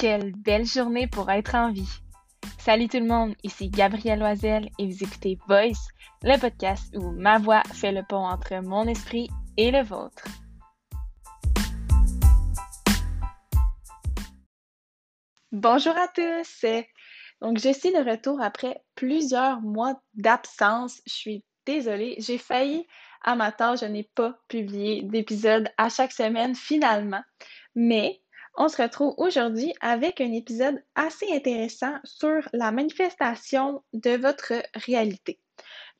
Quelle belle journée pour être en vie. Salut tout le monde, ici Gabrielle Loisel et vous écoutez Voice, le podcast où ma voix fait le pont entre mon esprit et le vôtre. Bonjour à tous! Donc, je suis de retour après plusieurs mois d'absence. Je suis désolée, j'ai failli à ma tâche, je n'ai pas publié d'épisode à chaque semaine finalement. Mais on se retrouve aujourd'hui avec un épisode assez intéressant sur la manifestation de votre réalité.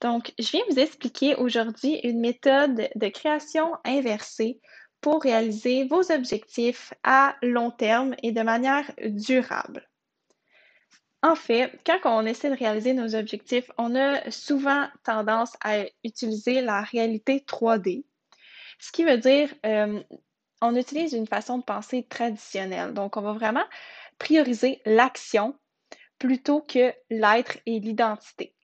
Donc, je viens vous expliquer aujourd'hui une méthode de création inversée pour réaliser vos objectifs à long terme et de manière durable. En fait, quand on essaie de réaliser nos objectifs, on a souvent tendance à utiliser la réalité 3D, ce qui veut dire euh, on utilise une façon de penser traditionnelle. Donc, on va vraiment prioriser l'action plutôt que l'être et l'identité.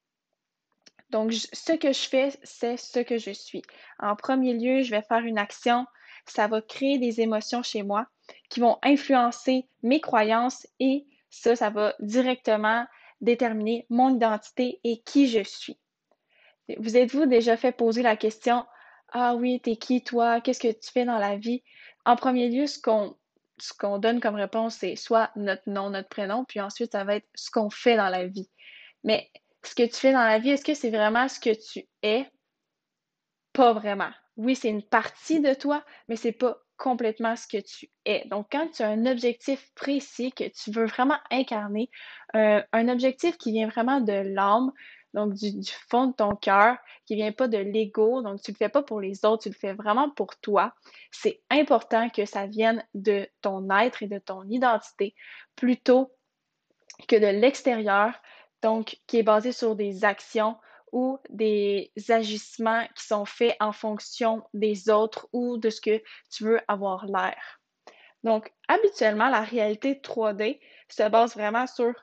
Donc, ce que je fais, c'est ce que je suis. En premier lieu, je vais faire une action. Ça va créer des émotions chez moi qui vont influencer mes croyances et ça, ça va directement déterminer mon identité et qui je suis. Vous êtes-vous déjà fait poser la question Ah oui, t'es qui toi? Qu'est-ce que tu fais dans la vie? En premier lieu, ce qu'on donne comme réponse, c'est soit notre nom, notre prénom, puis ensuite, ça va être ce qu'on fait dans la vie. Mais ce que tu fais dans la vie, est-ce que c'est vraiment ce que tu es? Pas vraiment. Oui, c'est une partie de toi, mais c'est pas complètement ce que tu es. Donc, quand tu as un objectif précis que tu veux vraiment incarner, euh, un objectif qui vient vraiment de l'âme, donc du, fond de ton cœur, qui vient pas de l'ego, donc tu le fais pas pour les autres, tu le fais vraiment pour toi. C'est important que ça vienne de ton être et de ton identité plutôt que de l'extérieur, donc qui est basé sur des actions ou des agissements qui sont faits en fonction des autres ou de ce que tu veux avoir l'air. Donc, habituellement, la réalité 3D se base vraiment sur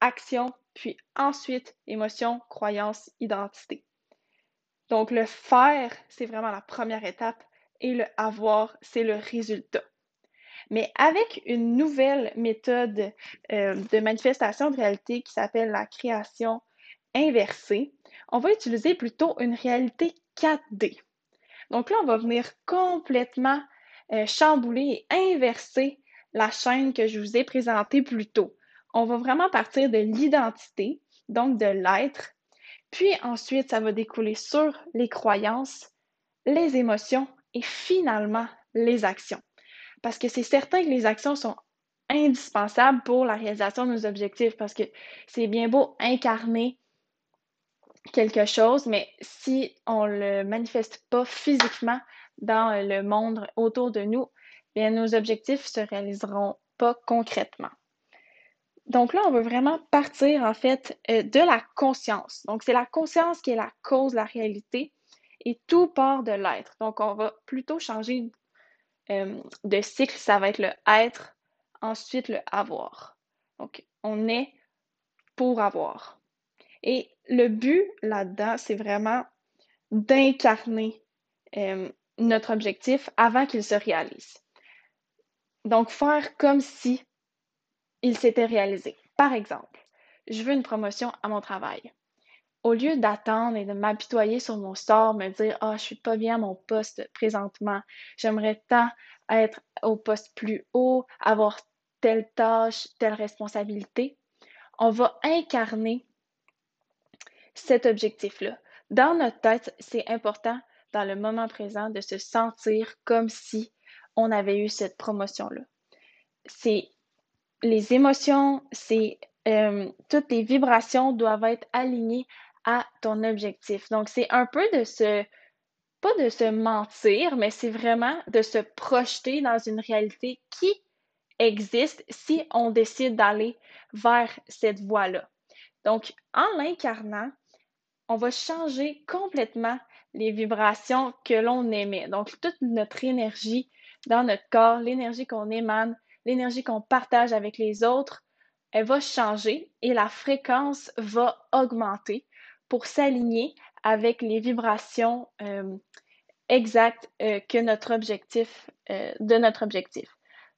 action, puis ensuite émotion, croyance, identité. Donc, le faire, c'est vraiment la première étape et le avoir, c'est le résultat. Mais avec une nouvelle méthode euh, de manifestation de réalité qui s'appelle la création inversée, on va utiliser plutôt une réalité 4D. Donc là, on va venir complètement euh, chambouler et inverser la chaîne que je vous ai présentée plus tôt. On va vraiment partir de l'identité, donc de l'être, puis ensuite, ça va découler sur les croyances, les émotions et finalement les actions. Parce que c'est certain que les actions sont indispensables pour la réalisation de nos objectifs parce que c'est bien beau incarner quelque chose, mais si on ne le manifeste pas physiquement dans le monde autour de nous, bien, nos objectifs ne se réaliseront pas concrètement. Donc là, on veut vraiment partir en fait euh, de la conscience. Donc c'est la conscience qui est la cause de la réalité et tout part de l'être. Donc on va plutôt changer euh, de cycle, ça va être le être, ensuite le avoir. Donc on est pour avoir. Et le but là-dedans, c'est vraiment d'incarner euh, notre objectif avant qu'il se réalise. Donc, faire comme si il s'était réalisé. Par exemple, je veux une promotion à mon travail. Au lieu d'attendre et de m'apitoyer sur mon sort, me dire Ah, oh, je suis pas bien à mon poste présentement, j'aimerais tant être au poste plus haut, avoir telle tâche, telle responsabilité, on va incarner cet objectif-là. Dans notre tête, c'est important dans le moment présent de se sentir comme si on avait eu cette promotion-là. C'est les émotions, c'est euh, toutes les vibrations doivent être alignées à ton objectif. Donc, c'est un peu de se, pas de se mentir, mais c'est vraiment de se projeter dans une réalité qui existe si on décide d'aller vers cette voie-là. Donc, en l'incarnant, on va changer complètement les vibrations que l'on émet. Donc, toute notre énergie dans notre corps, l'énergie qu'on émane, l'énergie qu'on partage avec les autres, elle va changer et la fréquence va augmenter pour s'aligner avec les vibrations euh, exactes euh, que notre objectif, euh, de notre objectif.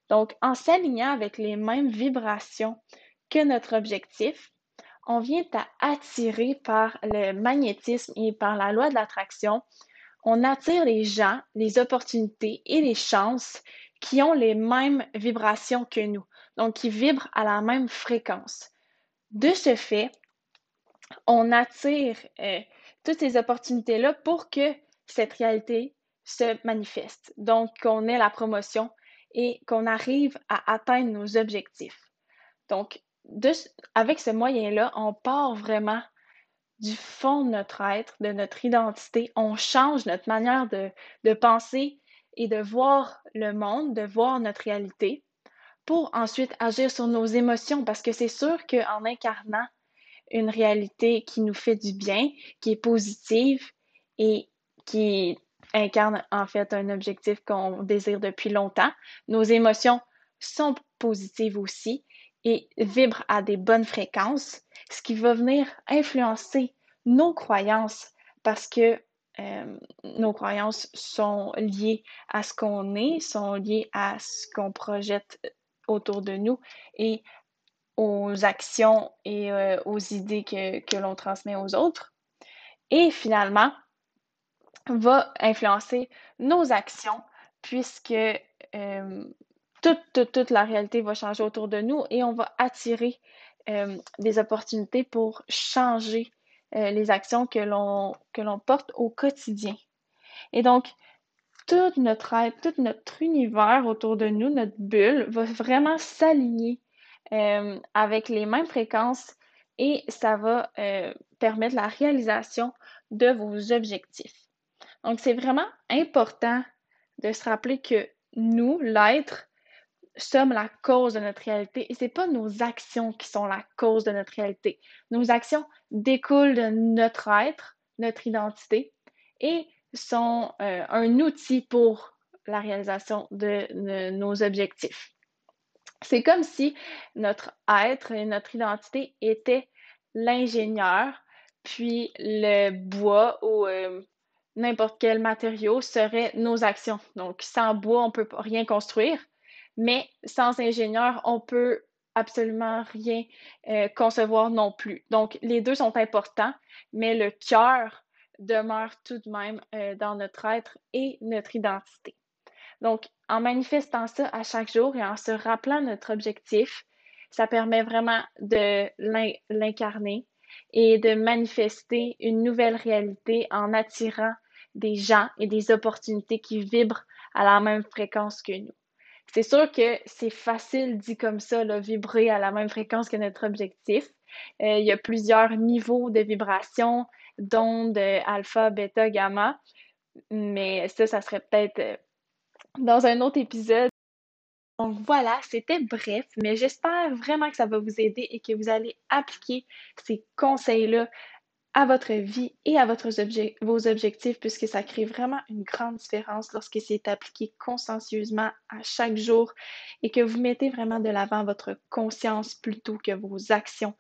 Donc, en s'alignant avec les mêmes vibrations que notre objectif, on vient à attirer par le magnétisme et par la loi de l'attraction, on attire les gens, les opportunités et les chances qui ont les mêmes vibrations que nous, donc qui vibrent à la même fréquence. De ce fait, on attire euh, toutes ces opportunités-là pour que cette réalité se manifeste. Donc, qu'on ait la promotion et qu'on arrive à atteindre nos objectifs. Donc, avec ce moyen-là, on part vraiment du fond de notre être, de notre identité. On change notre manière de, de penser et de voir le monde, de voir notre réalité, pour ensuite agir sur nos émotions, parce que c'est sûr qu'en incarnant une réalité qui nous fait du bien, qui est positive et qui incarne en fait un objectif qu'on désire depuis longtemps. Nos émotions sont positives aussi et vibrent à des bonnes fréquences, ce qui va venir influencer nos croyances parce que euh, nos croyances sont liées à ce qu'on est, sont liées à ce qu'on projette autour de nous et aux actions et euh, aux idées que, que l'on transmet aux autres. Et finalement, va influencer nos actions puisque euh, toute, toute, la réalité va changer autour de nous et on va attirer euh, des opportunités pour changer euh, les actions que l'on porte au quotidien. Et donc, tout notre être, tout notre univers autour de nous, notre bulle, va vraiment s'aligner avec les mêmes fréquences et ça va permettre la réalisation de vos objectifs. Donc, c'est vraiment important de se rappeler que nous, l'être, sommes la cause de notre réalité et ce n'est pas nos actions qui sont la cause de notre réalité. Nos actions découlent de notre être, notre identité et sont euh, un outil pour la réalisation de nos objectifs. C'est comme si notre être et notre identité étaient l'ingénieur, puis le bois ou euh, n'importe quel matériau serait nos actions. Donc, sans bois, on ne peut rien construire, mais sans ingénieur, on peut absolument rien euh, concevoir non plus. Donc, les deux sont importants, mais le cœur demeure tout de même euh, dans notre être et notre identité. Donc, en manifestant ça à chaque jour et en se rappelant notre objectif, ça permet vraiment de l'incarner et de manifester une nouvelle réalité en attirant des gens et des opportunités qui vibrent à la même fréquence que nous. C'est sûr que c'est facile dit comme ça, là, vibrer à la même fréquence que notre objectif. Euh, il y a plusieurs niveaux de vibration, d'ondes alpha, bêta, gamma, mais ça, ça serait peut-être euh, dans un autre épisode. Donc voilà, c'était bref, mais j'espère vraiment que ça va vous aider et que vous allez appliquer ces conseils-là à votre vie et à vos objectifs, puisque ça crée vraiment une grande différence lorsque c'est appliqué consciencieusement à chaque jour et que vous mettez vraiment de l'avant votre conscience plutôt que vos actions.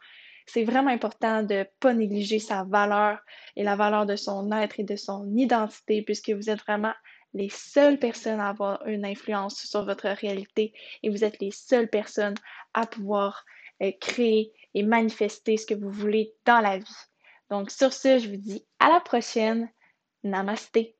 C'est vraiment important de ne pas négliger sa valeur et la valeur de son être et de son identité, puisque vous êtes vraiment les seules personnes à avoir une influence sur votre réalité et vous êtes les seules personnes à pouvoir euh, créer et manifester ce que vous voulez dans la vie. Donc sur ce, je vous dis à la prochaine. Namasté.